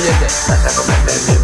Pero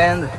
spend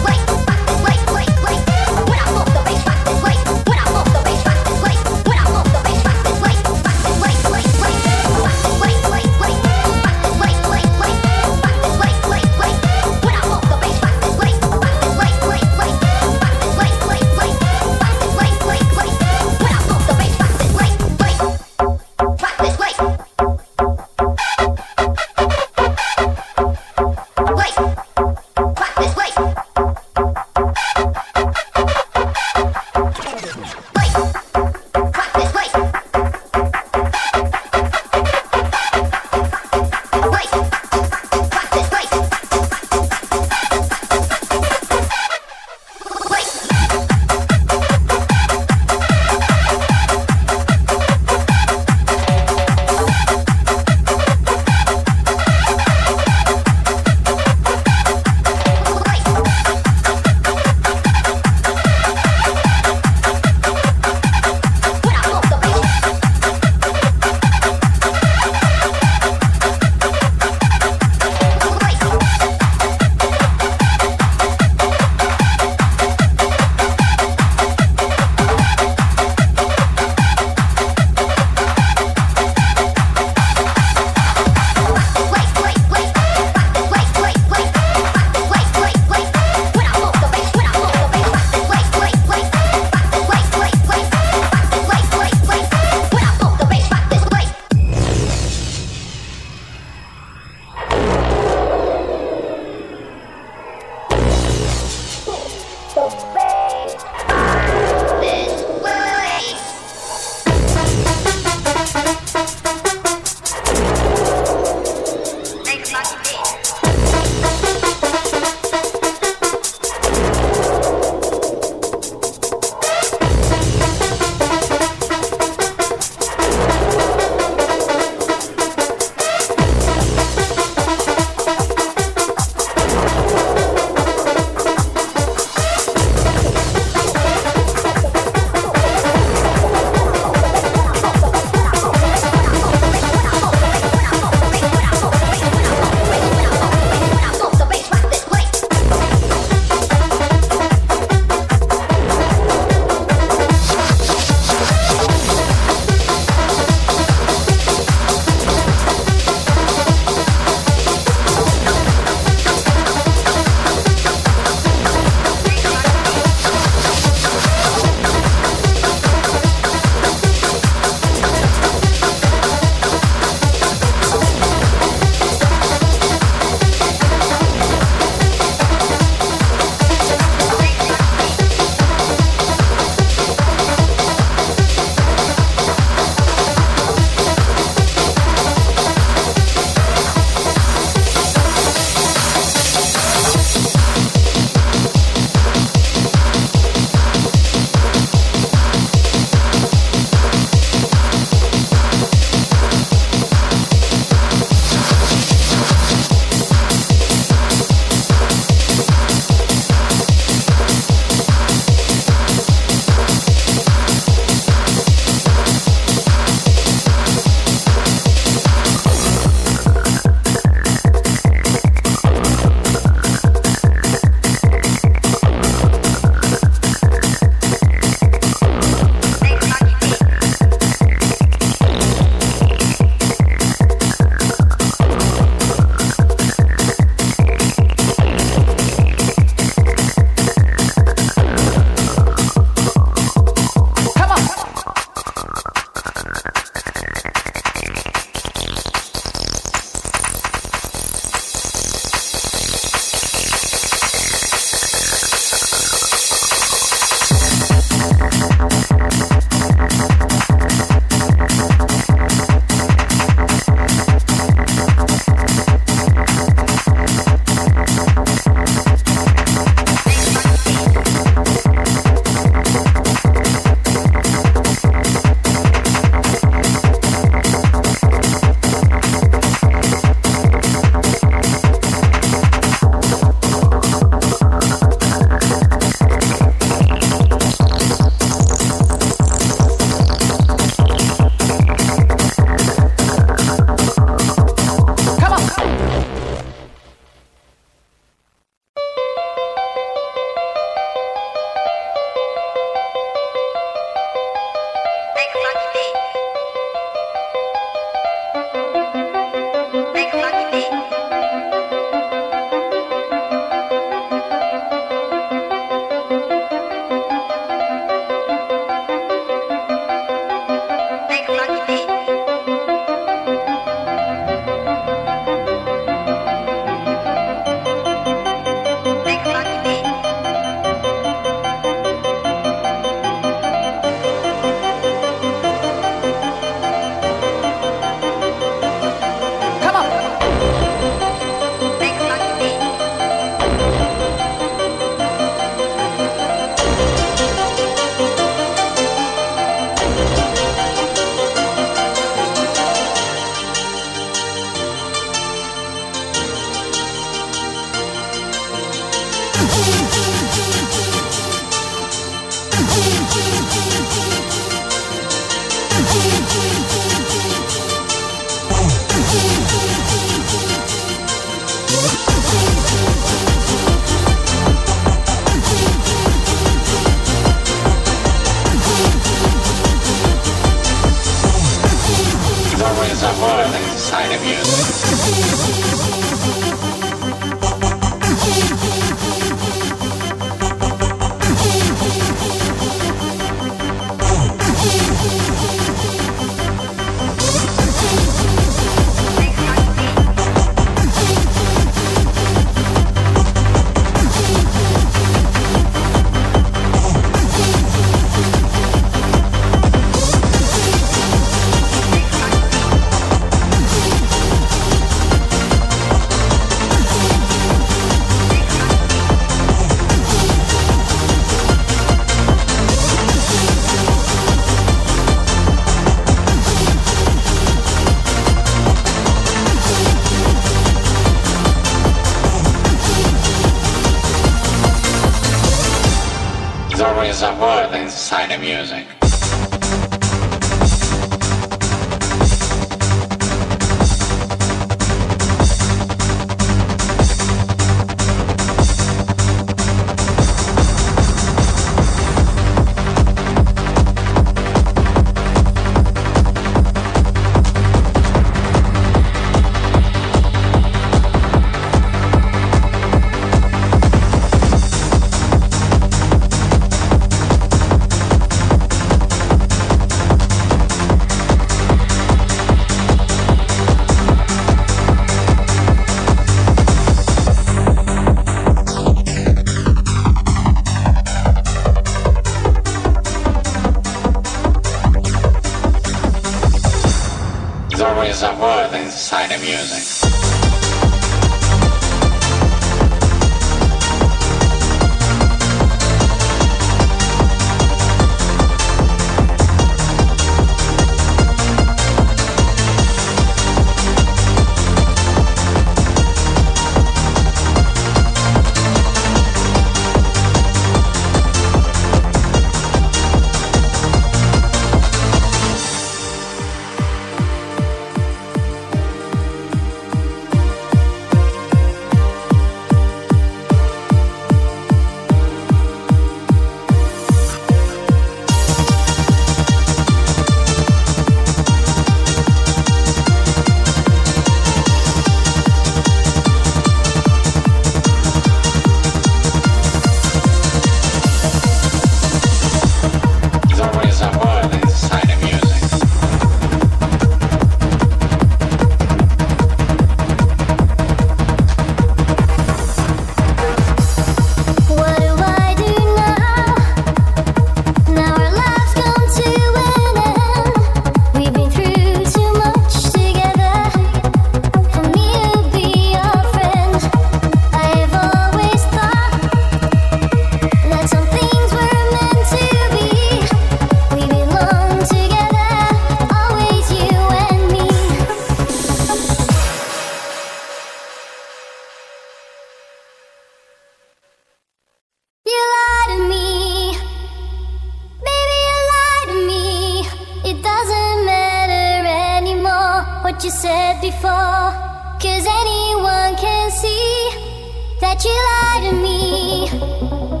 said before. Cause anyone can see that you lie to me.